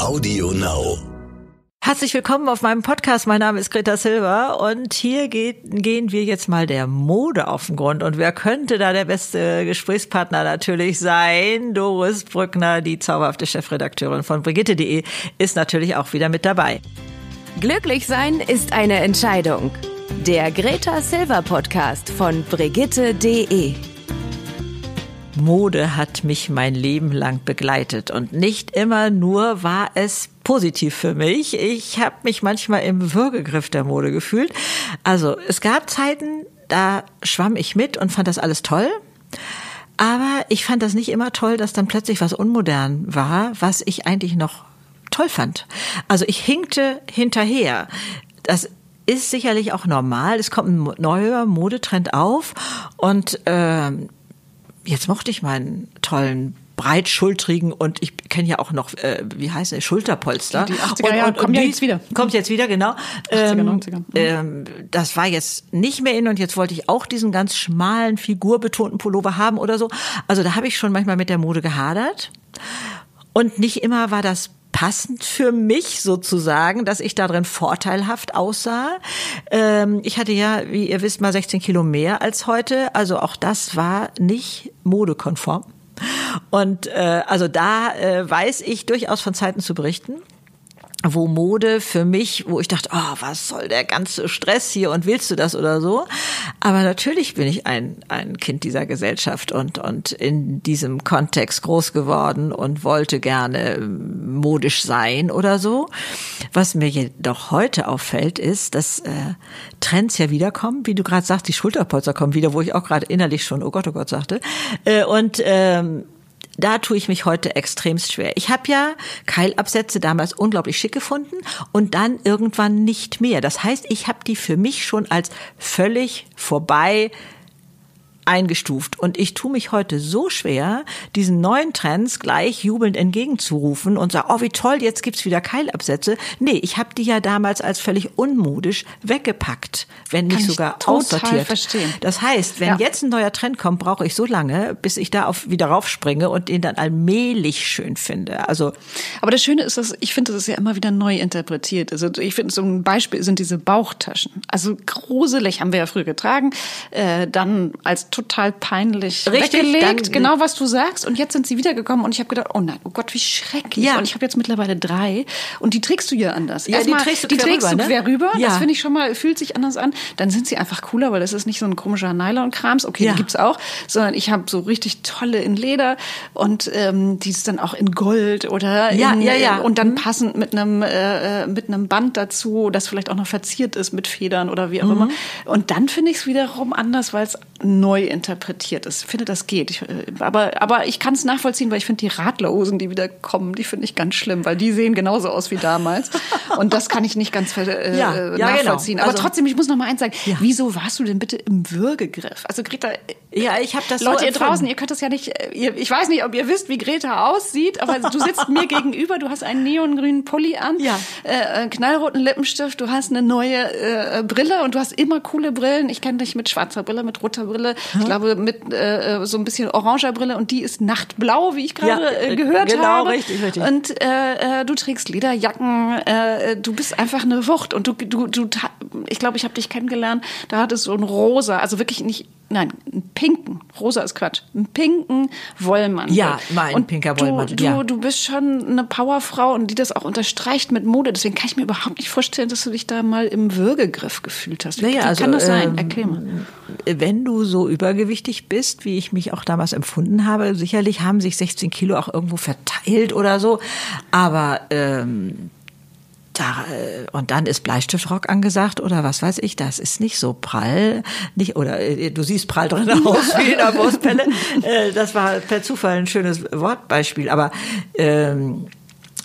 Audio Now. Herzlich willkommen auf meinem Podcast. Mein Name ist Greta Silva und hier geht, gehen wir jetzt mal der Mode auf den Grund. Und wer könnte da der beste Gesprächspartner natürlich sein? Doris Brückner, die zauberhafte Chefredakteurin von Brigitte.de, ist natürlich auch wieder mit dabei. Glücklich sein ist eine Entscheidung. Der Greta Silva Podcast von Brigitte.de. Mode hat mich mein Leben lang begleitet und nicht immer nur war es positiv für mich. Ich habe mich manchmal im Würgegriff der Mode gefühlt. Also es gab Zeiten, da schwamm ich mit und fand das alles toll. Aber ich fand das nicht immer toll, dass dann plötzlich was unmodern war, was ich eigentlich noch toll fand. Also ich hinkte hinterher. Das ist sicherlich auch normal. Es kommt ein neuer Modetrend auf und äh, jetzt mochte ich meinen tollen breitschultrigen und ich kenne ja auch noch, äh, wie heißt es, Schulterpolster. Die, die 80er Jahre kommen ja jetzt wieder. Kommt jetzt wieder, genau. 80er, 90er. Mhm. Ähm, das war jetzt nicht mehr in und jetzt wollte ich auch diesen ganz schmalen, figurbetonten Pullover haben oder so. Also da habe ich schon manchmal mit der Mode gehadert. Und nicht immer war das passend für mich sozusagen, dass ich darin vorteilhaft aussah. Ähm, ich hatte ja, wie ihr wisst, mal 16 Kilo mehr als heute. Also auch das war nicht modekonform. Und äh, also da äh, weiß ich durchaus von Zeiten zu berichten wo Mode für mich, wo ich dachte, oh, was soll der ganze Stress hier und willst du das oder so? Aber natürlich bin ich ein, ein Kind dieser Gesellschaft und, und in diesem Kontext groß geworden und wollte gerne modisch sein oder so. Was mir jedoch heute auffällt, ist, dass äh, Trends ja wiederkommen, wie du gerade sagst, die Schulterpolster kommen wieder, wo ich auch gerade innerlich schon, oh Gott, oh Gott sagte. Äh, und ähm, da tue ich mich heute extremst schwer. Ich habe ja Keilabsätze damals unglaublich schick gefunden und dann irgendwann nicht mehr. Das heißt, ich habe die für mich schon als völlig vorbei eingestuft. Und ich tue mich heute so schwer, diesen neuen Trends gleich jubelnd entgegenzurufen und sage, oh wie toll, jetzt gibt's wieder Keilabsätze. Nee, ich habe die ja damals als völlig unmodisch weggepackt, wenn nicht sogar aussortiert. Verstehen. Das heißt, wenn Ja. jetzt ein neuer Trend kommt, brauche ich so lange, bis ich da auf, wieder raufspringe und den dann allmählich schön finde. Also Aber das Schöne ist, dass ich finde, das ist ja immer wieder neu interpretiert. Also ich finde, so ein Beispiel sind diese Bauchtaschen. Also gruselig haben wir ja früher getragen, äh, dann als total peinlich Richtig, weggelegt, dann- genau was du sagst. Und jetzt sind sie wiedergekommen und ich habe gedacht, oh nein, oh Gott, wie schrecklich. Ja. Und ich habe jetzt mittlerweile drei und die trägst du ja anders. Ja, die Erstmal, trägst du die quer trägst rüber, du ne? rüber. Ja. Das finde ich schon mal, fühlt sich anders an. Dann sind sie einfach cooler, weil das ist nicht so ein komischer Nylon-Krams. Okay, Ja. die gibt's auch, sondern ich habe so richtig tolle in Leder und ähm, die ist dann auch in Gold oder Ja, in, ja, ja. und dann Mhm. passend mit einem äh, äh, mit einem Band dazu, das vielleicht auch noch verziert ist mit Federn oder wie auch immer. Und dann finde ich es wiederum anders, weil es neu interpretiert ist. Ich finde, das geht. Ich, äh, aber aber ich kann es nachvollziehen, weil ich finde die Radlerhosen, die wieder kommen, die finde ich ganz schlimm, weil die sehen genauso aus wie damals. und das kann ich nicht ganz äh, Ja, äh, ja, genau. nachvollziehen. Aber Also- trotzdem, ich muss noch mal eins sagen. Ja. Wieso warst du denn bitte im Würgegriff? Also Greta, ja, ich habe das Leute, so ihr draußen, ihr könnt das ja nicht, äh, ihr, ich weiß nicht, ob ihr wisst, wie Greta aussieht, aber du sitzt mir gegenüber, du hast einen neongrünen Pulli an, Ja. äh, einen knallroten Lippenstift, du hast eine neue äh, Brille und du hast immer coole Brillen. Ich kenne dich mit schwarzer Brille, mit roter Brille, ich glaube mit äh, so ein bisschen oranger Brille und die ist nachtblau, wie ich gerade Ja, äh, gehört genau, habe. richtig, richtig. Und äh, äh, du trägst Lederjacken, äh, du bist einfach eine Wucht und du, du, du ich glaube, ich habe dich kennengelernt, da hattest du ein rosa, also wirklich nicht, nein, einen pinken, rosa ist Quatsch, einen pinken Wollmantel. Ja, mein und pinker du, Wollmantel, Du, ja. du bist schon eine Powerfrau und die das auch unterstreicht mit Mode, deswegen kann ich mir überhaupt nicht vorstellen, dass du dich da mal im Würgegriff gefühlt hast. Wie Naja, wie also, kann das sein? ähm, Erklär mal. wenn du so übergewichtig bist, wie ich mich auch damals empfunden habe, sicherlich haben sich 16 Kilo auch irgendwo verteilt oder so, aber ähm, da, äh, und dann ist Bleistiftrock angesagt oder was weiß ich, das ist nicht so prall, nicht, oder äh, du siehst prall drin aus wie in der Wurstpelle. Äh, das war per Zufall ein schönes Wortbeispiel, aber ähm,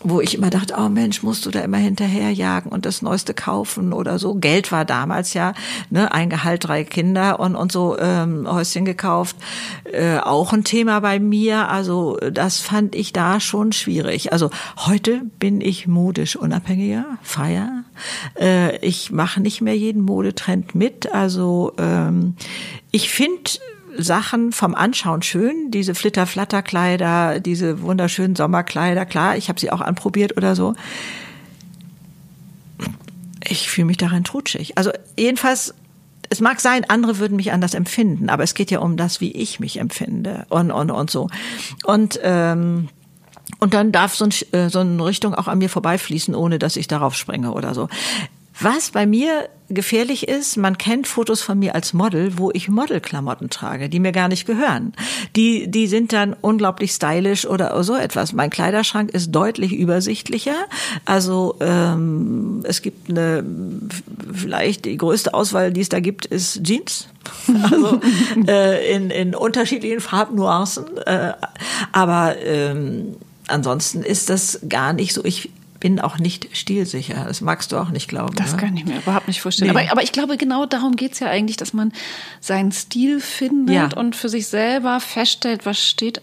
wo ich immer dachte, oh Mensch, musst du da immer hinterherjagen und das Neueste kaufen oder so. Geld war damals ja, ne, ein Gehalt, drei Kinder und, und so ähm, Häuschen gekauft. Äh, auch ein Thema bei mir. Also das fand ich da schon schwierig. Also heute bin ich modisch unabhängiger, freier. Äh, ich mache nicht mehr jeden Modetrend mit. Also ähm, ich finde Sachen vom Anschauen schön, diese Flitter-Flatter-Kleider, diese wunderschönen Sommerkleider, klar, ich habe sie auch anprobiert oder so. Ich fühle mich darin trutschig. Also jedenfalls es mag sein, andere würden mich anders empfinden, aber es geht ja um das, wie ich mich empfinde und und und so. Und ähm, und dann darf so, ein, äh, so eine Richtung auch an mir vorbeifließen, ohne dass ich darauf springe oder so. Was bei mir gefährlich ist, man kennt Fotos von mir als Model, wo ich Modelklamotten trage, die mir gar nicht gehören. Die, die sind dann unglaublich stylisch oder so etwas. Mein Kleiderschrank ist deutlich übersichtlicher. Also ähm, es gibt eine, vielleicht die größte Auswahl, die es da gibt, ist Jeans. Also äh, in, in unterschiedlichen Farbnuancen. Äh, aber ähm, ansonsten ist das gar nicht so. Ich bin auch nicht stilsicher. Das magst du auch nicht glauben. Das ne? kann ich mir überhaupt nicht vorstellen. Nee. Aber, aber, ich glaube, genau darum geht's ja eigentlich, dass man seinen Stil findet ja. und für sich selber feststellt, was steht.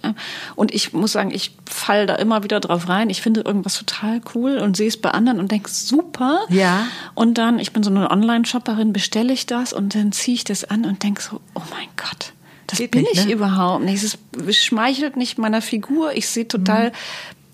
Und ich muss sagen, ich fall da immer wieder drauf rein. Ich finde irgendwas total cool und sehe es bei anderen und denke, super. Ja. Und dann, ich bin so eine Online-Shopperin, bestelle ich das und dann ziehe ich das an und denke so, oh mein Gott. Das Geht bin nicht, ich ne? überhaupt nicht. Es schmeichelt nicht meiner Figur. Ich sehe total mhm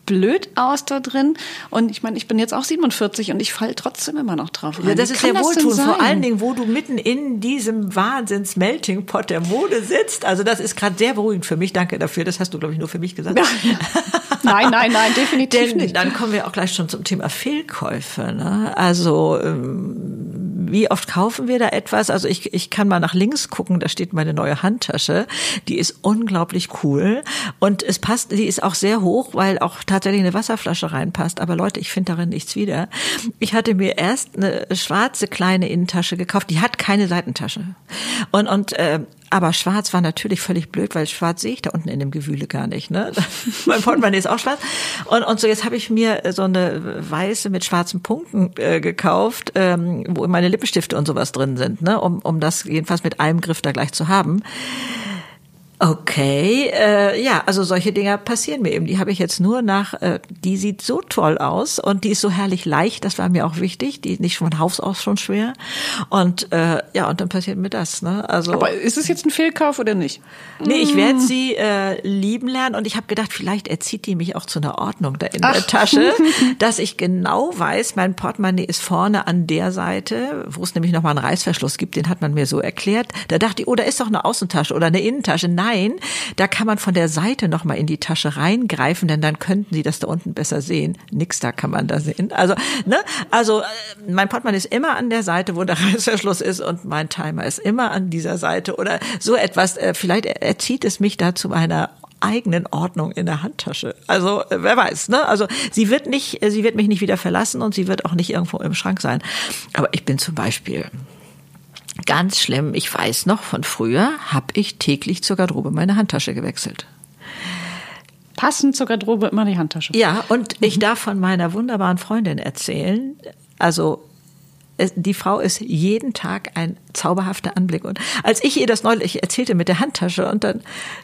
blöd aus da drin. Und ich meine, ich bin jetzt auch 47 und ich falle trotzdem immer noch drauf rein. Ja, das Wie ist sehr wohltuend. Vor allen Dingen, wo du mitten in diesem Wahnsinns-Melting Pot der Mode sitzt. Also das ist gerade sehr beruhigend für mich. Danke dafür. Das hast du, glaube ich, nur für mich gesagt. nein, nein, nein, definitiv Denn, nicht. Dann kommen wir auch gleich schon zum Thema Fehlkäufe. Ne? Also ähm, wie oft kaufen wir da etwas? Also ich, ich kann mal nach links gucken, da steht meine neue Handtasche. Die ist unglaublich cool. Und es passt, die ist auch sehr hoch, weil auch tatsächlich eine Wasserflasche reinpasst. Aber Leute, ich finde darin nichts wieder. Ich hatte mir erst eine schwarze kleine Innentasche gekauft. Die hat keine Seitentasche. Und, und äh, aber schwarz war natürlich völlig blöd, weil schwarz sehe ich da unten in dem Gewühle gar nicht. Ne? mein Portemonnaie ist auch schwarz. Und, und so jetzt habe ich mir so eine weiße mit schwarzen Punkten äh, gekauft, ähm, wo meine Lippenstifte und sowas drin sind, ne? um, um das jedenfalls mit einem Griff da gleich zu haben. Okay, äh, ja, also solche Dinger passieren mir eben. Die habe ich jetzt nur nach, äh, die sieht so toll aus und die ist so herrlich leicht, das war mir auch wichtig. Die ist nicht von Haus aus schon schwer. Und äh, ja, und dann passiert mir das. Ne? Also, Aber ist es jetzt ein Fehlkauf oder nicht? Nee, ich werde sie äh, lieben lernen und ich habe gedacht, vielleicht erzieht die mich auch zu einer Ordnung da in Ach. der Tasche, dass ich genau weiß, mein Portemonnaie ist vorne an der Seite, wo es nämlich nochmal einen Reißverschluss gibt, den hat man mir so erklärt. Da dachte ich, oh, da ist doch eine Außentasche oder eine Innentasche. Nein, Nein, da kann man von der Seite noch mal in die Tasche reingreifen, denn dann könnten Sie das da unten besser sehen. Nix da kann man da sehen. Also, ne? Also, äh, mein Portemonnaie ist immer an der Seite, wo der Reißverschluss ist und mein Timer ist immer an dieser Seite oder so etwas. Äh, vielleicht erzieht es mich da zu meiner eigenen Ordnung in der Handtasche. Also äh, wer weiß, ne? Also sie wird nicht, sie wird mich nicht wieder verlassen und sie wird auch nicht irgendwo im Schrank sein. Aber ich bin zum Beispiel Ganz schlimm, ich weiß noch, von früher habe ich täglich zur Garderobe meine Handtasche gewechselt. Passend zur Garderobe immer die Handtasche. Ja, und mhm. ich darf von meiner wunderbaren Freundin erzählen. Also die Frau ist jeden Tag ein zauberhafter Anblick. Und als ich ihr das neulich erzählte mit der Handtasche und dann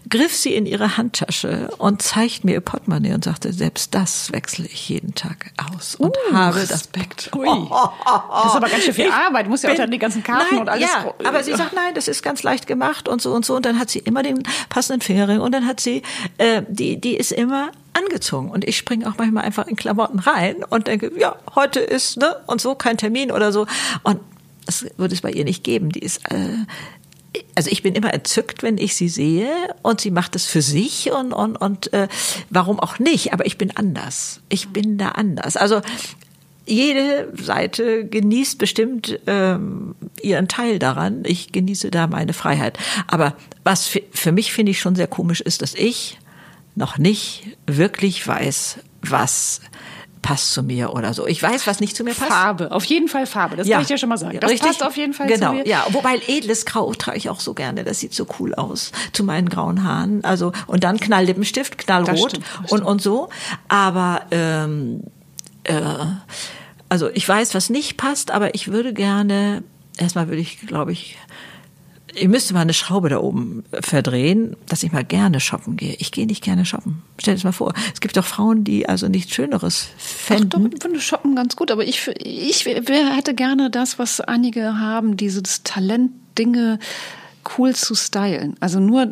griff sie in ihre Handtasche und zeigt mir ihr Portemonnaie und sagte, selbst das wechsle ich jeden Tag aus und uh, habe Respekt. das. Ui. Das ist aber ganz schön viel Arbeit. Du musst ja auch dann die ganzen Karten nein, und alles. Ja, aber sie sagt, nein, das ist ganz leicht gemacht und so und so. Und dann hat sie immer den passenden Fingerring und dann hat sie, äh, die, die ist immer angezogen und ich springe auch manchmal einfach in Klamotten rein und denke, ja, heute ist ne und so kein Termin oder so und das würde es bei ihr nicht geben. Die ist äh, also ich bin immer entzückt, wenn ich sie sehe und sie macht es für sich und und und äh, warum auch nicht? Aber ich bin anders. Ich bin da anders. Also jede Seite genießt bestimmt ähm, ihren Teil daran. Ich genieße da meine Freiheit. Aber was für, für mich finde ich schon sehr komisch ist, dass ich noch nicht wirklich weiß, was passt zu mir oder so. Ich weiß, was nicht zu mir passt. Farbe, auf jeden Fall Farbe. Das ja. kann ich dir schon mal sagen. Das Richtig? passt auf jeden Fall genau. zu mir. Ja, wobei edles Grau trage ich auch so gerne. Das sieht so cool aus zu meinen grauen Haaren. Also und dann Knalllippenstift, Knallrot das stimmt, das und und so. Aber ähm, äh, also ich weiß, was nicht passt, aber ich würde gerne erstmal würde ich, glaube ich, ich müsste mal eine Schraube da oben verdrehen, dass ich mal gerne shoppen gehe. Ich gehe nicht gerne shoppen. Stell dir das mal vor. Es gibt doch Frauen, die also nichts Schöneres fänden. Ach, doch, ich finde Shoppen ganz gut, aber ich, ich hätte gerne das, was einige haben, dieses Talent, Dinge cool zu stylen. Also nur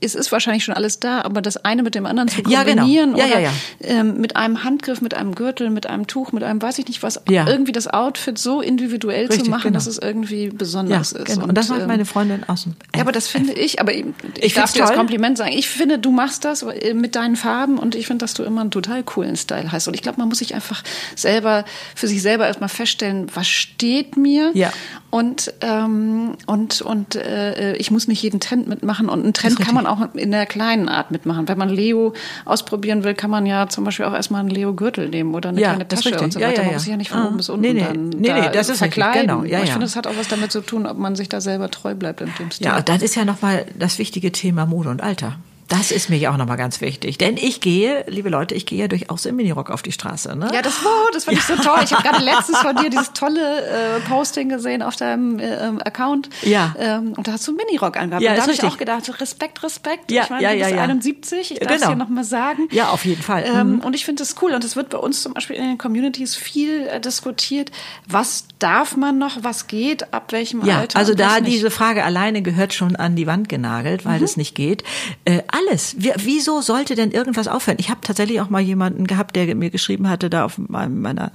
es ist wahrscheinlich schon alles da, aber das eine mit dem anderen zu kombinieren ja, genau. ja, oder ja, ähm, mit einem Handgriff, mit einem Gürtel, mit einem Tuch, mit einem weiß ich nicht was, irgendwie das Outfit so individuell Richtig, zu machen, genau. dass es irgendwie besonders ist. genau. Und, das macht ähm, meine Freundin aus dem ja, aber das finde ich, aber ich, Ich darf dir das toll. Kompliment sagen. Ich finde, du machst das äh, mit deinen Farben und ich finde, dass du immer einen total coolen Style hast. Und ich glaube, man muss sich einfach selber, für sich selber erstmal feststellen, was steht mir. Ja. Und, ähm, und, und äh, ich muss nicht jeden Trend mitmachen. Und einen Trend Das kann man auch in der kleinen Art mitmachen. Wenn man Leo ausprobieren will, kann man ja zum Beispiel auch erstmal einen Leo-Gürtel nehmen oder eine Ja, kleine das Tasche richtig. und so Ja, weiter. ja, Man ja. muss sich ja nicht von Ah. oben bis unten Nee, nee. dann Nee, nee, da das ist richtig. verkleiden. Genau. Ja, Aber ich finde, es hat auch was damit zu tun, ob man sich da selber treu bleibt in dem Stil. Ja, das ist ja nochmal das wichtige Thema Mode und Alter. Das ist mir ja auch nochmal ganz wichtig. Denn ich gehe, liebe Leute, ich gehe ja durchaus im Minirock auf die Straße. Ne? Ja, das war, das fand ich so toll. Ich habe gerade letztens von dir dieses tolle äh, Posting gesehen auf deinem äh, Account. Ja. Ähm, und da hast du einen Minirock angehabt. Ja, und da habe ich auch gedacht, Respekt, Respekt. Ja, ich meine, ja, du bist ja, ja. 71, ich darf es Genau. hier nochmal sagen. Ja, auf jeden Fall. Ähm, Mhm. Und ich finde das cool. Und es wird bei uns zum Beispiel in den Communities viel äh, diskutiert. Was darf man noch, was geht, ab welchem Ja, Alter? also da diese Frage alleine gehört schon an die Wand genagelt, weil das nicht geht. Äh, alles. Wie, wieso sollte denn irgendwas aufhören? Ich habe tatsächlich auch mal jemanden gehabt, der mir geschrieben hatte, da auf meiner,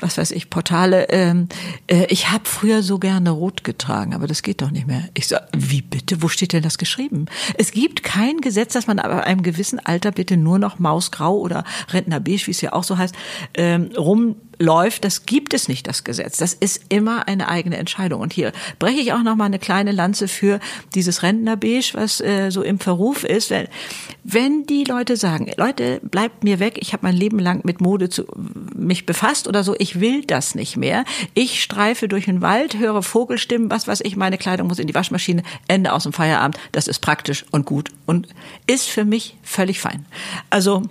was weiß ich, Portale, ähm, äh, ich habe früher so gerne rot getragen, aber das geht doch nicht mehr. Ich sag, wie bitte? Wo steht denn das geschrieben? Es gibt kein Gesetz, dass man ab einem gewissen Alter bitte nur noch Mausgrau oder Rentnerbeige, wie es ja auch so heißt, ähm, rumläuft. Das gibt es nicht, das Gesetz. Das ist immer eine eigene Entscheidung. Und hier breche ich auch noch mal eine kleine Lanze für dieses Rentnerbeige, was äh, so im Verruf ist. Wenn, wenn die Leute sagen, Leute, bleibt mir weg, ich habe mein Leben lang mit Mode zu, mich befasst oder so, ich will das nicht mehr. Ich streife durch den Wald, höre Vogelstimmen, was weiß ich, meine Kleidung muss in die Waschmaschine, Ende aus dem Feierabend. Das ist praktisch und gut und ist für mich völlig fein. Also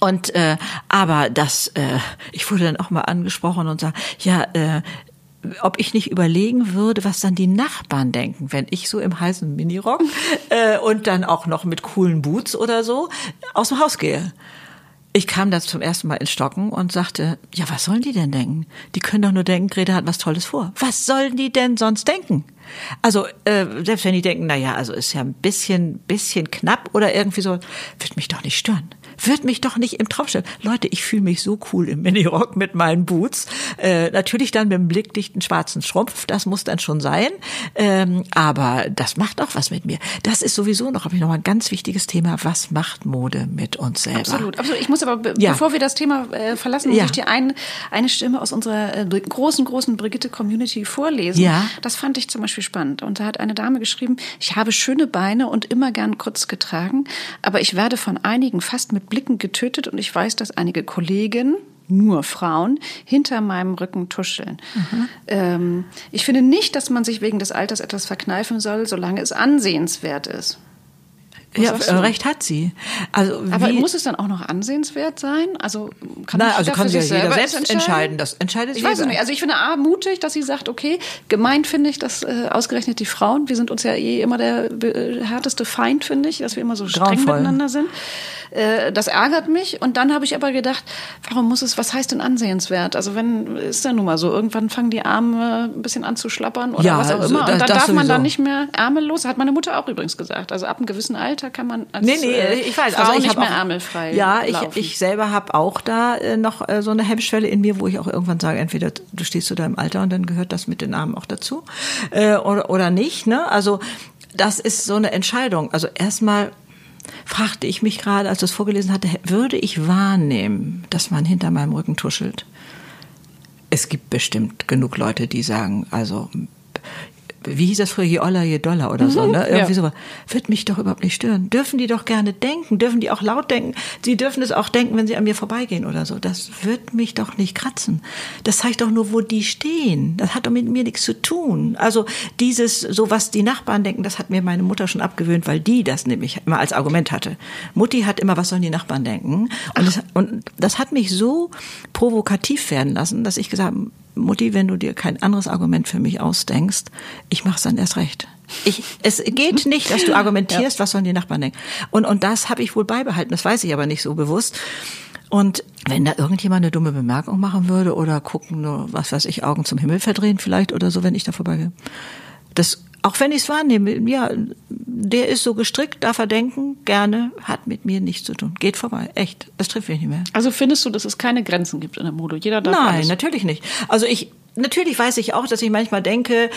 und äh, aber das, äh, ich wurde dann auch mal angesprochen und sag, ja, äh, ob ich nicht überlegen würde, was dann die Nachbarn denken, wenn ich so im heißen Minirock äh, und dann auch noch mit coolen Boots oder so aus dem Haus gehe. Ich kam da zum ersten Mal ins Stocken und sagte, ja, was sollen die denn denken? Die können doch nur denken, Greta hat was Tolles vor. Was sollen die denn sonst denken? Also, äh, selbst wenn die denken, na ja, also ist ja ein bisschen, bisschen knapp oder irgendwie so, wird mich doch nicht stören. Wird mich doch nicht im Traum stellen. Leute, ich fühle mich so cool im Minirock mit meinen Boots. Äh, natürlich dann mit einem blickdichten schwarzen Schrumpf, das muss dann schon sein. Ähm, aber das macht auch was mit mir. Das ist sowieso noch, habe ich noch mal ein ganz wichtiges Thema. Was macht Mode mit uns selber? Absolut, absolut. Ich muss aber, be Ja. bevor wir das Thema äh, verlassen, muss Ja. ich dir ein, eine Stimme aus unserer äh, großen, großen Brigitte-Community vorlesen. Ja. Das fand ich zum Beispiel spannend. Und da hat eine Dame geschrieben, ich habe schöne Beine und immer gern kurz getragen, aber ich werde von einigen fast mit Blicken getötet und ich weiß, dass einige Kollegen, nur Frauen, hinter meinem Rücken tuscheln. Mhm. Ähm, ich finde nicht, dass man sich wegen des Alters etwas verkneifen soll, solange es ansehenswert ist. Was Ja, äh, recht hat sie. Also Aber muss es dann auch noch ansehenswert sein? Also kann nicht also kann sich jeder selbst das entscheiden. Das entscheidet ich weiß es nicht. Also ich finde A, mutig, dass sie sagt, okay, gemeint finde ich, dass äh, ausgerechnet die Frauen, wir sind uns ja eh immer der äh, härteste Feind, finde ich, dass wir immer so streng Grauenvoll. miteinander sind. Äh, das ärgert mich. Und dann habe ich aber gedacht, warum muss es, was heißt denn ansehenswert? Also wenn, ist ja nun mal so, irgendwann fangen die Arme ein bisschen an zu schlappern oder Ja, was auch also immer. Und dann darf man dann nicht mehr ärmellos, hat meine Mutter auch übrigens gesagt. Also ab einem gewissen Alter kann man als Nee, nee, äh, ich weiß. Frau Also ich nicht mehr auch, ärmelfrei Ja, ich, laufen. ich selber habe auch da äh, noch äh, so eine Hemmschwelle in mir, wo ich auch irgendwann sage, entweder du stehst zu deinem Alter und dann gehört das mit den Armen auch dazu äh, oder, oder nicht. Ne? Also das ist so eine Entscheidung. Also erstmal fragte ich mich gerade, als du es vorgelesen hatte, würde ich wahrnehmen, dass man hinter meinem Rücken tuschelt? Es gibt bestimmt genug Leute, die sagen, also wie hieß das früher, je oller, je doller oder so, ne? Irgendwie ja. so. Wird mich doch überhaupt nicht stören. Dürfen die doch gerne denken, dürfen die auch laut denken. Sie dürfen es auch denken, wenn sie an mir vorbeigehen oder so. Das wird mich doch nicht kratzen. Das zeigt doch nur, wo die stehen. Das hat doch mit mir nichts zu tun. Also dieses, so was die Nachbarn denken, das hat mir meine Mutter schon abgewöhnt, weil die das nämlich immer als Argument hatte. Mutti hat immer, was sollen die Nachbarn denken? Und das, und das hat mich so provokativ werden lassen, dass ich gesagt habe, Mutti, wenn du dir kein anderes Argument für mich ausdenkst, ich mach's dann erst recht. Ich, es geht nicht, dass du argumentierst, was sollen die Nachbarn denken. Und, und das habe ich wohl beibehalten, das weiß ich aber nicht so bewusst. Und wenn da irgendjemand eine dumme Bemerkung machen würde oder gucken, nur, was weiß ich, Augen zum Himmel verdrehen vielleicht oder so, wenn ich da vorbeigehe. Das auch wenn ich es wahrnehme, ja, der ist so gestrickt, darf er denken, gerne, hat mit mir nichts zu tun. Geht vorbei, echt. Das trifft mich nicht mehr. Also findest du, dass es keine Grenzen gibt in der Mode? Jeder darf Nein, alles. natürlich nicht. Also ich, natürlich weiß ich auch, dass ich manchmal denke,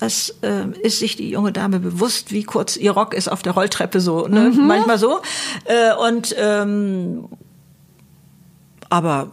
das äh, ist sich die junge Dame bewusst, wie kurz ihr Rock ist auf der Rolltreppe so, ne? Mhm. manchmal so. Äh, und ähm, aber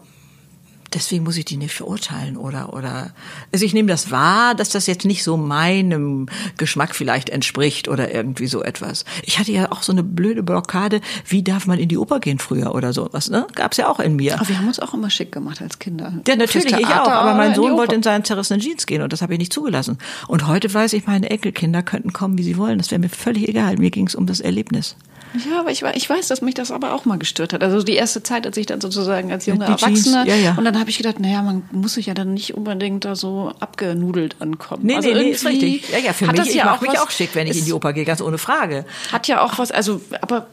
deswegen muss ich die nicht verurteilen oder oder also ich nehme das wahr, dass das jetzt nicht so meinem Geschmack vielleicht entspricht oder irgendwie so etwas. Ich hatte ja auch so eine blöde Blockade, wie darf man in die Oper gehen früher oder sowas, ne? Gab's ja auch in mir. Aber wir haben uns auch immer schick gemacht als Kinder. Ja, natürlich, ich auch. Aber mein Sohn wollte in seinen zerrissenen Jeans gehen und das habe ich nicht zugelassen. Und heute weiß ich, meine Enkelkinder könnten kommen, wie sie wollen. Das wäre mir völlig egal. Mir ging es um das Erlebnis. Ja, aber ich, ich weiß, dass mich das aber auch mal gestört hat. Also die erste Zeit, als ich dann sozusagen als junge die Jeans, Erwachsene. ja, ja. Und dann habe ich gedacht, naja, man muss sich ja dann nicht unbedingt da so abgenudelt ankommen. Nee, also nee, nee, ist richtig. Ja, ja, für mich, das ich ja mache auch mich was- auch schick, wenn ich in die Oper gehe, ganz ohne Frage. Hat ja auch was, also, aber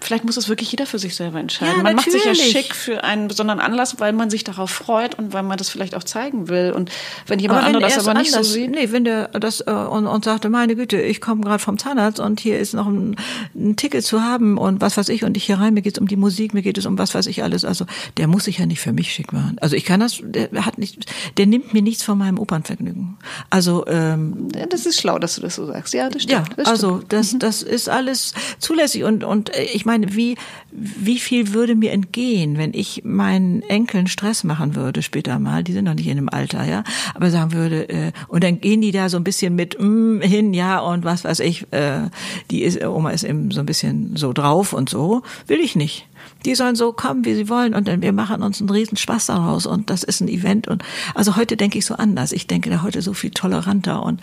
vielleicht muss es wirklich jeder für sich selber entscheiden. Ja, man macht sich ja schick für einen besonderen Anlass, weil man sich darauf freut und weil man das vielleicht auch zeigen will. Und wenn jemand anderes er das aber nicht anders, so sieht. Nee, wenn der das äh, und, und sagte, meine Güte, ich komme gerade vom Zahnarzt und hier ist noch ein, ein Ticket zu haben und was weiß ich und ich hier rein, mir geht's um die Musik, mir geht es um was weiß ich alles. Also der muss sich ja nicht für mich schick machen. Also ich kann das, der hat nicht, der nimmt mir nichts von meinem Opernvergnügen. Also ähm, Ja, das ist schlau, dass du das so sagst. Ja, das stimmt. Ja, das also stimmt. das, das ist alles zulässig und und äh, ich meine, wie wie viel würde mir entgehen, wenn ich meinen Enkeln Stress machen würde später mal, die sind noch nicht in dem Alter, ja, aber sagen würde äh, und dann gehen die da so ein bisschen mit mm, hin, ja und was weiß ich, äh, die ist Oma ist eben so ein bisschen so drauf und so, will ich nicht. Die sollen so kommen, wie sie wollen und dann wir machen uns einen riesen Spaß daraus und das ist ein Event und also heute denke ich so anders. Ich denke da heute so viel toleranter und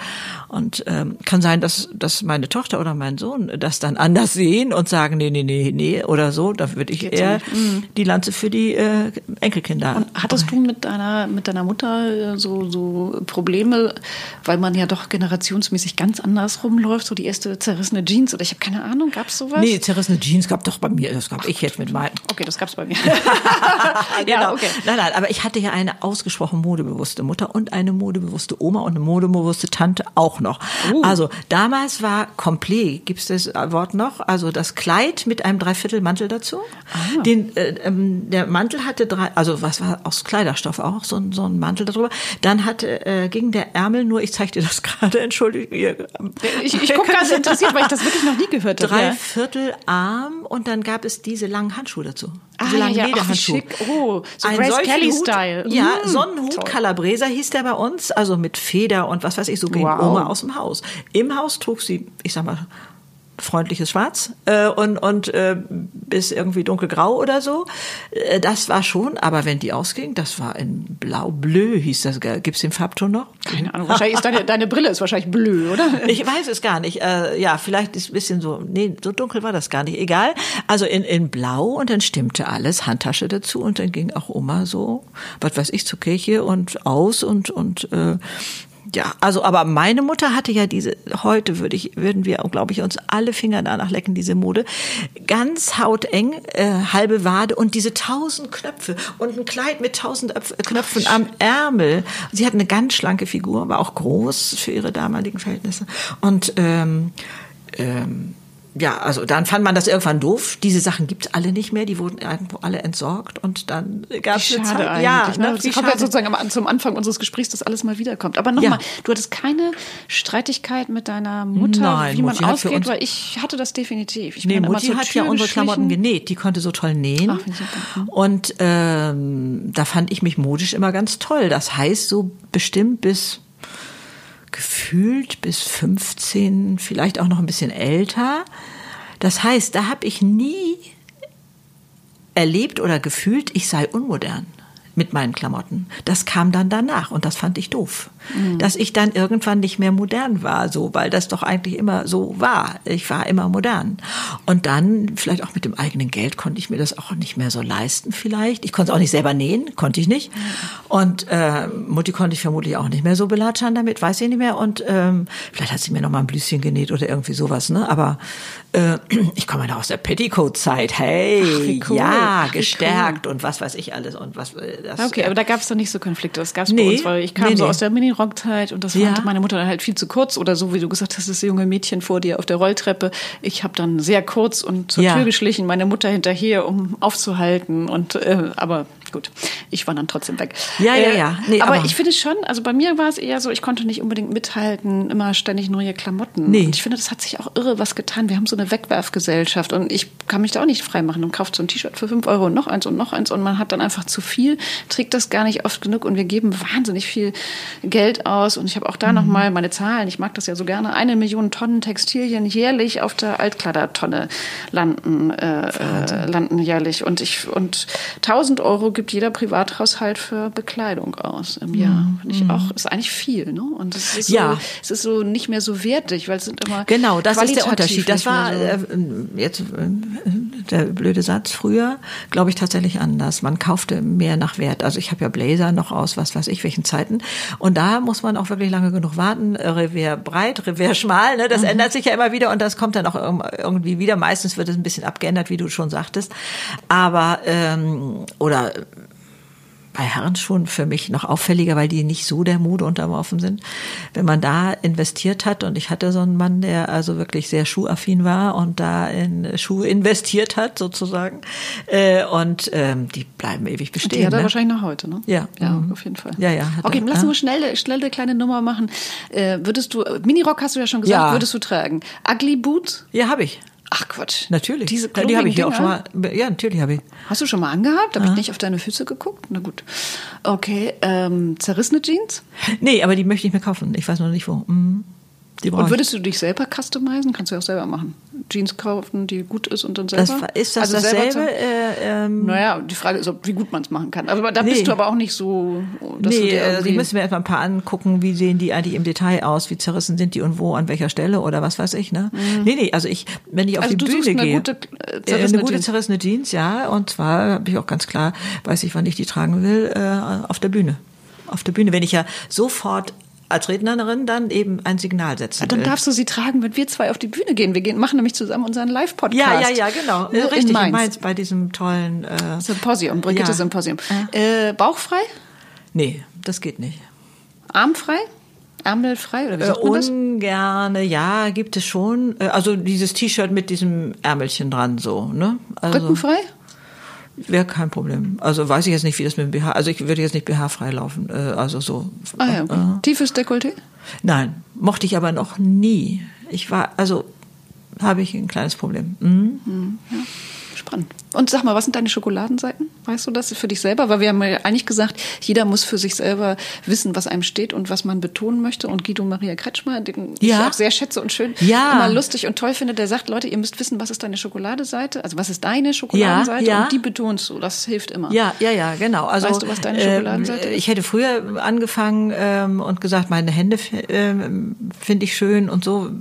und ähm, kann sein, dass dass meine Tochter oder mein Sohn das dann anders sehen und sagen nee nee nee nee oder so. Da würde ich Geht's eher nicht. die Lanze für die äh, Enkelkinder. Und hattest du mit deiner, mit deiner Mutter äh, so, so Probleme, weil man ja doch generationsmäßig ganz anders rumläuft, so die erste zerrissene Jeans oder ich habe keine Ahnung, gab's sowas? Nee, zerrissene Jeans gab doch bei mir, das gab ich jetzt mit meinen. Okay, das gab's bei mir. genau. Ja, okay. Nein, nein, aber ich hatte ja eine ausgesprochen modebewusste Mutter und eine modebewusste Oma und eine modebewusste Tante auch noch. Uh. Also damals war Complet, gibt's das Wort noch? Also das Kleid mit einem Dreiviertelmantel dazu. Ah. Den, äh, ähm, der Mantel hatte drei, also was war aus Kleiderstoff auch, so, ein- so ein Mantel darüber. Dann hatte, äh, ging der Ärmel nur, ich zeig dir das gerade, entschuldige. ihr- Ich, ich gucke ganz interessiert, weil ich das wirklich noch nie gehört habe. Drei Ja. Viertel Arm und dann gab es diese langen Handschuhe dazu. Ah, Diese langen ja. Ach, Lederhandschuhe. schick. Oh, so Ein Grace Kelly-Style. Ja, Mm, Sonnenhut toll. Calabresa hieß der bei uns, also mit Feder und was weiß ich, so ging Wow. Oma aus dem Haus. Im Haus trug sie, ich sag mal, freundliches Schwarz äh, und und äh, bis irgendwie dunkelgrau oder so. Äh, das war schon, aber wenn die ausging, das war in blau-bleu hieß das. gell? Gibt's den Farbton noch? Keine Ahnung, wahrscheinlich ist deine, deine Brille ist wahrscheinlich blöd, oder? Ich weiß es gar nicht. Äh, ja, vielleicht ist ein bisschen so, nee, so dunkel war das gar nicht. Egal. Also in, in blau und dann stimmte alles, Handtasche dazu und dann ging auch Oma so, was weiß ich, zur Kirche und aus und, und, äh, ja, also, aber meine Mutter hatte ja diese, heute würde ich, würden wir, glaube ich, uns alle Finger danach lecken, diese Mode. Ganz hauteng, äh, halbe Wade und diese tausend Knöpfe und ein Kleid mit tausend Öpf- Knöpfen am Ärmel. Sie hat eine ganz schlanke Figur, war auch groß für ihre damaligen Verhältnisse. Und, ähm, ähm, ja, also dann fand man das irgendwann doof. Diese Sachen gibt's alle nicht mehr, die wurden irgendwo alle entsorgt und dann gab's Wie eine Zeit. eigentlich. ja, ne? ne? Das wie kommt ja sozusagen am, zum Anfang unseres Gesprächs, dass alles mal wiederkommt. Aber Ja. nochmal, du hattest keine Streitigkeit mit deiner Mutter, Nein, wie man Mutti für ausgeht, weil ich hatte das definitiv. Ich Nee, bin immer Mutti zur hat Tür ja unsere Klamotten genäht. Die konnte so toll nähen. Ach, super. Und ähm, da fand ich mich modisch immer ganz toll. Das heißt, so bestimmt bis gefühlt bis 15, vielleicht auch noch ein bisschen älter. Das heißt, da habe ich nie erlebt oder gefühlt, ich sei unmodern mit meinen Klamotten. Das kam dann danach und das fand ich doof. Dass ich dann irgendwann nicht mehr modern war, so, weil das doch eigentlich immer so war. Ich war immer modern. Und dann, vielleicht auch mit dem eigenen Geld, konnte ich mir das auch nicht mehr so leisten, vielleicht. Ich konnte es auch nicht selber nähen, konnte ich nicht. Und äh, Mutti konnte ich vermutlich auch nicht mehr so belatschern damit, weiß ich nicht mehr. Und ähm, vielleicht hat sie mir noch mal ein Blüschen genäht oder irgendwie sowas, ne? Aber äh, ich komme ja noch aus der Petticoat-Zeit. Hey, Ach, cool. ja, gestärkt und was weiß ich alles und was äh, das. Okay, aber da gab es doch nicht so Konflikte. Das gab es Nee, bei uns, weil ich kam nee, so nee. aus der Mini-Rock-Zeit und das Ja. fand meine Mutter dann halt viel zu kurz. Oder so, wie du gesagt hast, das junge Mädchen vor dir auf der Rolltreppe. Ich habe dann sehr kurz und zur Ja. Tür geschlichen, meine Mutter hinterher, um aufzuhalten. Und äh, aber gut, ich war dann trotzdem weg. Ja, ja, Äh, ja. Nee, aber, aber- ich finde schon, also bei mir war es eher so, ich konnte nicht unbedingt mithalten, immer ständig neue Klamotten. Nee. Und ich finde, das hat sich auch irre was getan. Wir haben so eine Wegwerfgesellschaft und ich kann mich da auch nicht freimachen und kauft so ein T-Shirt für 5 Euro und noch eins und noch eins und man hat dann einfach zu viel, trägt das gar nicht oft genug und wir geben wahnsinnig viel Geld aus und ich habe auch da noch mal meine Zahlen, ich mag das ja so gerne, eine Million Tonnen Textilien jährlich auf der Altkleidertonne landen, äh, landen jährlich und ich und 1000 Euro gibt jeder Privathaushalt für Bekleidung aus im Jahr. Finde ich auch, ist eigentlich viel, ne? Und es ist so, Ja. es ist so nicht mehr so wertig, weil es sind immer Genau, das ist der Unterschied. Das war so. äh, jetzt äh, der blöde Satz früher, glaube ich tatsächlich anders. Man kaufte mehr nach Wert. Also ich habe ja Blazer noch aus was weiß ich welchen Zeiten und da muss man auch wirklich lange genug warten. Äh, Revier breit, Revier schmal, ne? Mhm. das ändert sich ja immer wieder und das kommt dann auch irg- irgendwie wieder. Meistens wird es ein bisschen abgeändert, wie du schon sagtest. Aber ähm, oder bei Herren schon für mich noch auffälliger, weil die nicht so der Mode unterworfen sind. Wenn man da investiert hat, und ich hatte so einen Mann, der also wirklich sehr schuhaffin war und da in Schuhe investiert hat, sozusagen, äh, und ähm, die bleiben ewig bestehen. Die hat er ne? wahrscheinlich noch heute, ne? Ja. Ja, Mhm. auf jeden Fall. Ja, ja, Okay, er, lass ja. uns schnell, schnell eine kleine Nummer machen. Äh, würdest du, Minirock hast du ja schon gesagt, Ja. würdest du tragen. Ugly Boots? Ja, habe ich. Ach Quatsch. Natürlich. Diese die habe ich ja auch schon mal. Ja, natürlich habe ich. Hast du schon mal angehabt? Habe ich nicht auf deine Füße geguckt? Na gut. Okay, ähm, zerrissene Jeans? Nee, aber die möchte ich mir kaufen. Ich weiß noch nicht wo. Mhm. Die Und würdest du dich selber customizen? Kannst du ja auch selber machen. Jeans kaufen, die gut ist und dann selber? Das, ist das Also selber dasselbe? zu- Äh, ähm, Naja, die Frage ist, ob, wie gut man es machen kann. Aber da Nee. bist du aber auch nicht so, dass nee, also ich müsste mir erstmal ein paar angucken, wie sehen die eigentlich im Detail aus, wie zerrissen sind die und wo, an welcher Stelle oder was weiß ich, ne? Nee, nee, also ich, wenn ich auf Also die du Bühne suchst eine gehe. gute, äh, äh, zerrissene eine gute Jeans. zerrissene Jeans, ja. Und zwar habe ich auch ganz klar, weiß ich, wann ich die tragen will, äh, auf der Bühne. Auf der Bühne, wenn ich ja sofort als Rednerin dann eben ein Signal setzen Dann will. darfst du sie tragen, wenn wir zwei auf die Bühne gehen. Wir gehen, machen nämlich zusammen unseren Live-Podcast. ja, ja, ja, genau. Ne, Richtig, in in Mainz. Mainz bei diesem tollen. Äh, Symposium, Brigitte Ja. Symposium. Äh, bauchfrei? nee, das geht nicht. Armfrei? Ärmelfrei? Oder wie Äh, sagt man das? ungerne, ja, gibt es schon. Äh, Also dieses T-Shirt mit diesem Ärmelchen dran, so, ne? Also, Rückenfrei? Wäre kein Problem. Also weiß ich jetzt nicht, wie das mit dem BH. Also ich würde jetzt nicht BH frei laufen. Äh, also so. Ah ja, okay. Äh, Tiefes Dekolleté? nein, mochte ich aber noch nie. Ich war, also habe ich ein kleines Problem. Mhm. Spannend. Und sag mal, was sind deine Schokoladenseiten? Weißt du das für dich selber? Weil wir haben ja eigentlich gesagt, jeder muss für sich selber wissen, was einem steht und was man betonen möchte. Und Guido Maria Kretschmer, den ich Ja. auch sehr schätze und schön, Ja. immer lustig und toll finde, der sagt, Leute, ihr müsst wissen, was ist deine Schokoladenseite? Also was ist deine Schokoladenseite? Ja, ja. Und die betonst du. Das hilft immer. Ja, ja, ja, genau. Also, Weißt du, was deine Schokoladenseite ähm, ist? Ich hätte früher angefangen ähm, und gesagt, meine Hände ähm, finde ich schön und so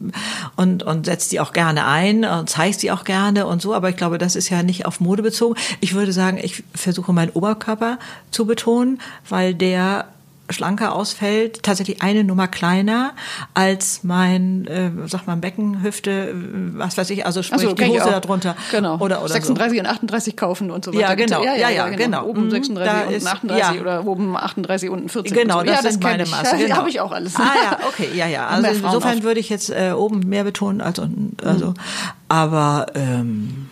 und und setze die auch gerne ein und zeige sie auch gerne und so. Aber ich glaube, das ist ja nicht auf Mode bezogen. Ich würde sagen, ich versuche meinen Oberkörper zu betonen, weil der schlanker ausfällt, tatsächlich eine Nummer kleiner als mein, äh, sag mal, Becken, Hüfte, was weiß ich, also sprich so, die Hose darunter. Genau. Oder, oder 36 und 38 kaufen und so weiter. Ja, genau. Ja, ja, Ja, ja, genau. genau. Oben Mhm. 36, Da unten ist- 38 ja. oder oben 38, unten 40. Genau, und so. das ja, sind kenn meine ich. Maße. Ja, Genau. habe ich auch alles. Ah ja, okay, ja, ja. Und Also insofern würde ich jetzt äh, oben mehr betonen als unten. Also, aber ähm,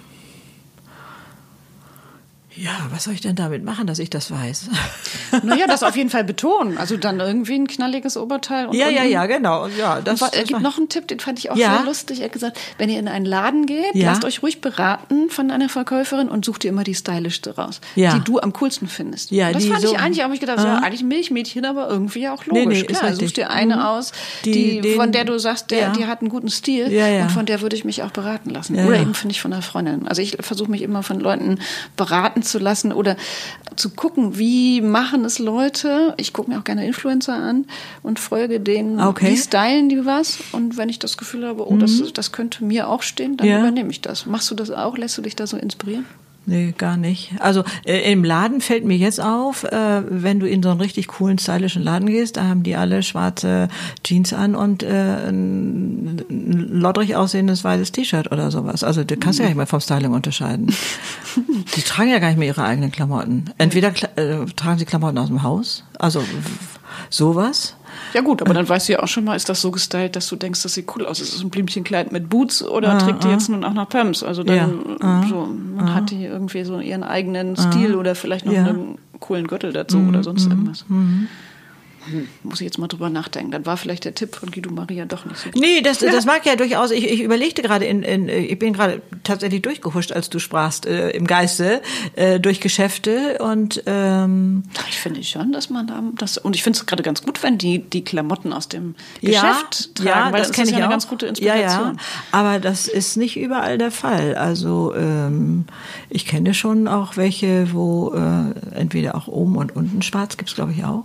ja, was soll ich denn damit machen, dass ich das weiß? Naja, das auf jeden Fall betonen. Also dann irgendwie ein knalliges Oberteil. Und ja, ja, unten- ja, genau. Ja, das, er das gibt noch einen Tipp, den fand ich auch Ja. sehr lustig. Er hat gesagt, wenn ihr in einen Laden geht, Ja. lasst euch ruhig beraten von einer Verkäuferin und sucht ihr immer die stylischste raus, Ja. die du am coolsten findest. Ja, das die fand so- ich eigentlich, habe ich gedacht, ja, Ah. eigentlich ein Milchmädchen, aber irgendwie auch Nee, logisch. nee, ist Klar, such dir eine Mhm. aus, Die- die, den- von der du sagst, der, Ja. die hat einen guten Stil Ja, ja. und von der würde ich mich auch beraten lassen. Ja, oder ja. eben finde ich von einer Freundin. Also ich versuche mich immer von Leuten beraten zu lassen oder zu gucken, wie machen es Leute. Ich gucke mir auch gerne Influencer an und folge denen, Okay. wie stylen die was. Und wenn ich das Gefühl habe, oh, das, das könnte mir auch stehen, dann Mhm. Ja. übernehme ich das. Machst du das auch? Lässt du dich da so inspirieren? Nee, gar nicht. Also äh, im Laden fällt mir jetzt auf, äh, wenn du in so einen richtig coolen, stylischen Laden gehst, da haben die alle schwarze Jeans an und äh, ein, loddrig aussehendes weißes T-Shirt oder sowas. Also du kannst ja nicht mehr vom Styling unterscheiden. die tragen ja gar nicht mehr ihre eigenen Klamotten. Entweder äh, tragen sie Klamotten aus dem Haus, also sowas. Ja gut, aber dann weißt du ja auch schon mal, ist das so gestylt, dass du denkst, das sieht cool aus. Ist es ein Blümchenkleid mit Boots oder Ah, trägt die ah. jetzt nun auch noch Pumps? Also dann Ja, ah, so, man hat die irgendwie so ihren eigenen Stil oder vielleicht noch Ja. Mhm, einen coolen Gürtel dazu oder sonst irgendwas. Hm, muss ich jetzt mal drüber nachdenken. Dann war vielleicht der Tipp von Guido Maria doch nicht so gut. Nee, das, das mag ja durchaus. Ich, ich überlegte gerade, in, in, ich bin gerade tatsächlich durchgehuscht, als du sprachst, äh, im Geiste, äh, durch Geschäfte und ähm, Ich finde schon, dass man da das und ich finde es gerade ganz gut, wenn die die Klamotten aus dem ja, Geschäft tragen, ja, weil das das kenne ich ja auch. eine ganz gute Ja, Inspiration. ja, aber das ist nicht überall der Fall. Also ähm, ich kenne schon auch welche, wo äh, entweder auch oben und unten schwarz gibt's, glaube ich auch.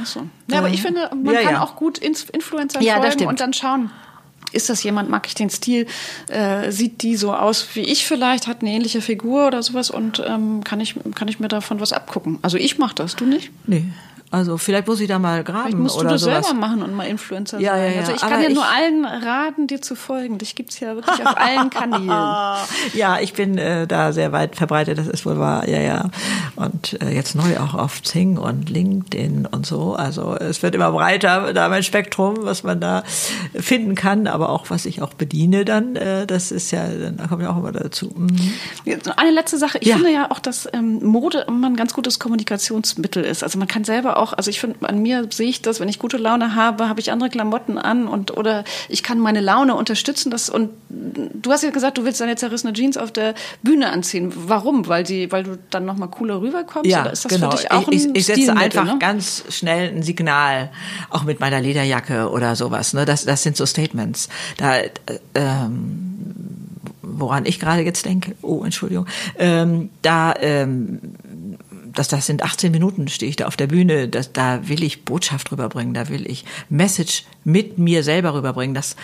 Ach so. Ja, aber ich finde, man Ja, kann ja. auch gut Ins- Influencern Ja, folgen und dann schauen. Ist das jemand, mag ich den Stil, äh, sieht die so aus wie ich vielleicht, hat eine ähnliche Figur oder sowas und ähm, kann, ich, kann ich mir davon was abgucken? Also ich mache das, du nicht? Nee. Also vielleicht muss ich da mal graben Vielleicht musst du oder das sowas. selber machen und mal Influencer Ja, sein. ja, ja. Also ich Aber kann ja ich- nur allen raten, dir zu folgen. Dich gibt's ja wirklich auf allen Kanälen. Ja, ich bin äh, da sehr weit verbreitet, das ist wohl wahr, ja, ja. Und äh, jetzt neu auch auf Zing und LinkedIn und so. Also es wird immer breiter, da mein Spektrum, was man da finden kann, aber auch was ich auch bediene dann, äh, das ist ja, da kommt ja auch immer dazu. Mhm. Eine letzte Sache. Ich Ja. finde ja auch, dass ähm, Mode immer ein ganz gutes Kommunikationsmittel ist. Also man kann selber auch, also ich finde, an mir sehe ich das, wenn ich gute Laune habe, habe ich andere Klamotten an und oder ich kann meine Laune unterstützen. Das, und du hast ja gesagt, du willst deine zerrissene Jeans auf der Bühne anziehen. Warum? Weil die, weil du dann nochmal cooler rüberkommst? Ja, oder ist das genau. für dich auch ich, ein ich, ich setze Stilmittel, einfach ne? ganz schnell ein Signal, auch mit meiner Lederjacke oder sowas. Ne? Das, das sind so Statements. Da, äh, ähm, woran ich gerade jetzt denke, oh, Entschuldigung, ähm, da, ähm, das, das sind 18 Minuten, stehe ich da auf der Bühne, das, da will ich Botschaft rüberbringen, da will ich Message mit mir selber rüberbringen, das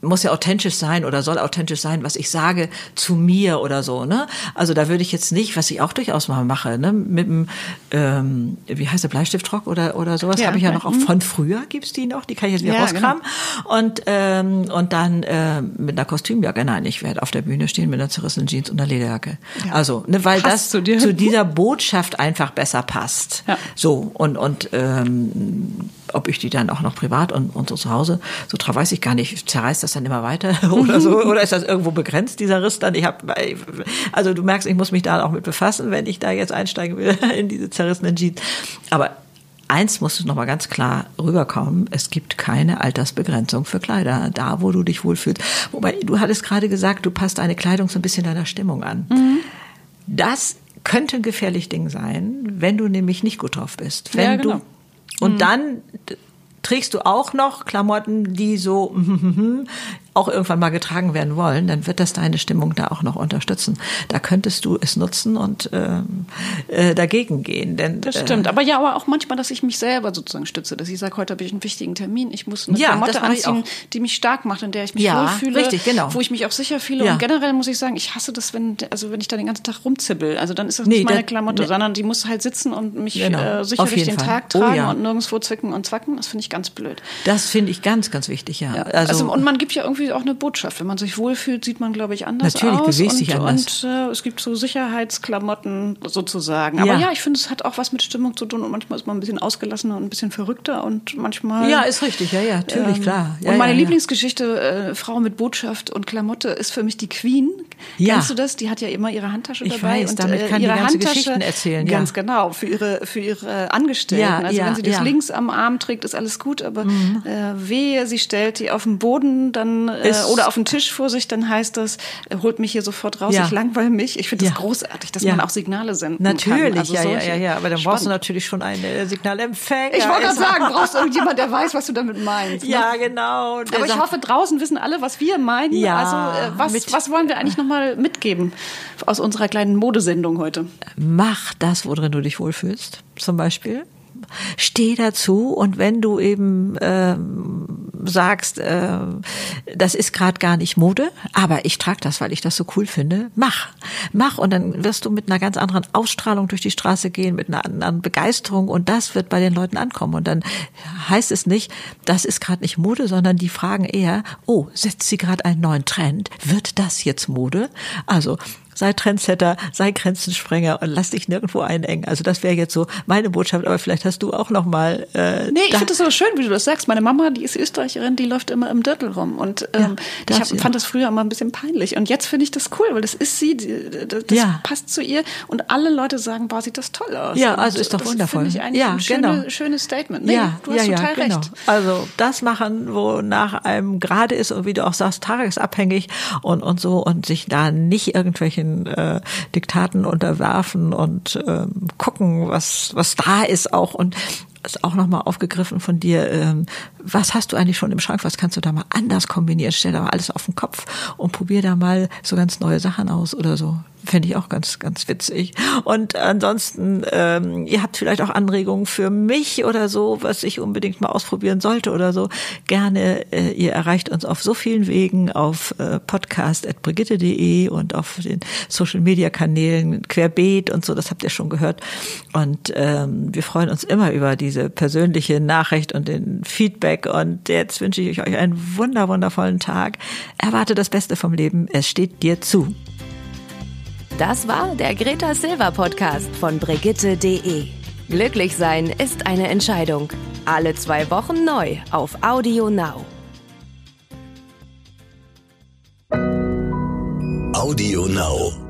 muss ja authentisch sein oder soll authentisch sein, was ich sage zu mir oder so, ne? Also da würde ich jetzt nicht, was ich auch durchaus mal mache, ne, mit dem, ähm, wie heißt der Bleistifttrock oder oder sowas, Ja, habe ich ja ja, noch auch mhm. von früher gibt's die noch, die kann ich jetzt wieder Ja, rauskramen und ähm, und dann äh, mit einer Kostümjacke, nein, ich werde auf der Bühne stehen mit einer zerrissenen Jeans und einer Lederjacke. Also, ne, weil Passt das zu dir. zu dieser Botschaft einfach besser passt. Ja. So und und ähm, ob ich die dann auch noch privat und, und so zu Hause, so drauf weiß ich gar nicht, zerreißt das dann immer weiter oder so, oder ist das irgendwo begrenzt, dieser Riss dann? Ich habe, also du merkst, ich muss mich da auch mit befassen, wenn ich da jetzt einsteigen will in diese zerrissenen Jeans. Aber eins muss noch mal ganz klar rüberkommen, es gibt keine Altersbegrenzung für Kleider, da wo du dich wohlfühlst. Wobei, du hattest gerade gesagt, du passt deine Kleidung so ein bisschen deiner Stimmung an. Das könnte ein gefährlich Ding sein, wenn du nämlich nicht gut drauf bist. Wenn Ja, genau. du und dann d- trägst du auch noch Klamotten, die so auch irgendwann mal getragen werden wollen, dann wird das deine Stimmung da auch noch unterstützen. Da könntest du es nutzen und ähm, äh, dagegen gehen. Denn Das äh, stimmt. Aber ja, aber auch manchmal, dass ich mich selber sozusagen stütze, dass ich sage, heute habe ich einen wichtigen Termin, ich muss eine Ja, Klamotte anziehen, die mich stark macht, in der ich mich Ja, wohlfühle, richtig, genau. wo ich mich auch sicher fühle. Ja. Und generell muss ich sagen, ich hasse das, wenn, also wenn ich da den ganzen Tag rumzibbel. Also dann ist das Nee, nicht meine das- Klamotte, nee. sondern die muss halt sitzen und mich Genau, äh, sicherlich den Fall. Tag Oh, tragen ja. und nirgendwo zwicken und zwacken. Das finde ich ganz blöd. das finde ich ganz, ganz wichtig, ja. Ja. Also, und man gibt ja irgendwie auch eine Botschaft. Wenn man sich wohlfühlt, sieht man, glaube ich, anders Natürlich, aus. bewegt und, sich anders. Und äh, es gibt so Sicherheitsklamotten sozusagen. Aber Ja. ja, ich finde, es hat auch was mit Stimmung zu tun. Und manchmal ist man ein bisschen ausgelassener und ein bisschen verrückter. Und manchmal... ja, ist richtig, ja, ja, natürlich, ähm, klar. Ja, und meine ja. Lieblingsgeschichte, äh, Frau mit Botschaft und Klamotte, ist für mich die Queen. Ja. Kennst du das? Die hat ja immer ihre Handtasche Ich dabei. weiß, und, damit äh, kann die ihre ganze Handtasche, Geschichten erzählen, ja. Ganz genau, für ihre, für ihre Angestellten. Also wenn sie das links am Arm trägt, ist alles gut. Aber Mhm. äh, wehe, sie stellt die auf den Boden dann äh, oder auf den Tisch vor sich, dann heißt das, äh, holt mich hier sofort raus, Ja. ich langweile mich. Ich finde das Ja. großartig, dass Ja. man auch Signale senden Natürlich, kann. Also ja, ja, ja, ja, aber dann brauchst du Spannend. natürlich schon einen äh, Signalempfänger. Ich wollte gerade sagen, brauchst du irgendjemand, der weiß, was du damit meinst. ne? Ja, genau. Aber ich hoffe, draußen wissen alle, was wir meinen. Ja, also, äh, was, mit- was wollen wir eigentlich nochmal mitgeben aus unserer kleinen Modesendung heute? mach das, worin du dich wohlfühlst, zum Beispiel. Steh dazu und wenn du eben ähm, sagst, äh, das ist gerade gar nicht Mode, aber ich trage das, weil ich das so cool finde, mach. Mach und dann wirst du mit einer ganz anderen Ausstrahlung durch die Straße gehen, mit einer anderen Begeisterung und das wird bei den Leuten ankommen. Und dann heißt es nicht, das ist gerade nicht Mode, sondern die fragen eher, oh, setzt sie gerade einen neuen Trend? Wird das jetzt Mode? Also sei Trendsetter, sei Grenzensprenger und lass dich nirgendwo einengen. Also das wäre jetzt so meine Botschaft, aber vielleicht hast du auch noch mal. Äh, nee, ich finde das so schön, wie du das sagst. Meine Mama, die ist Österreicherin, die läuft immer im Dirtel rum und ähm, ja, ich hab, fand das früher immer ein bisschen peinlich und jetzt finde ich das cool, weil das ist sie, das ja. passt zu ihr und alle Leute sagen, boah, sieht das toll aus. Ja, also ist doch das wundervoll. Finde ich eigentlich ja, ein schöne, genau. schönes Statement. Nee, ja, du hast ja, total genau. recht. Also das machen, wo nach einem gerade ist und wie du auch sagst, tagesabhängig und und so und sich da nicht irgendwelchen äh, Diktaten unterwerfen und ähm, gucken, was, was da ist auch und ist auch nochmal aufgegriffen von dir. Ähm, was hast du eigentlich schon im Schrank? Was kannst du da mal anders kombinieren? Stell da mal alles auf den Kopf und probier da mal so ganz neue Sachen aus oder so. Fände ich auch ganz, ganz witzig. Und ansonsten, ähm, ihr habt vielleicht auch Anregungen für mich oder so, was ich unbedingt mal ausprobieren sollte oder so. Gerne, äh, ihr erreicht uns auf so vielen Wegen auf äh, podcast.brigitte.de und auf den Social Media Kanälen querbeet und so, das habt ihr schon gehört. Und ähm, wir freuen uns immer über diese persönliche Nachricht und den Feedback. Und jetzt wünsche ich euch einen wunder, wundervollen Tag. Erwarte das Beste vom Leben. Es steht dir zu. Das war der Greta Silver Podcast von Brigitte.de. Glücklich sein ist eine Entscheidung. Alle zwei Wochen neu auf Audio Now. Audio Now.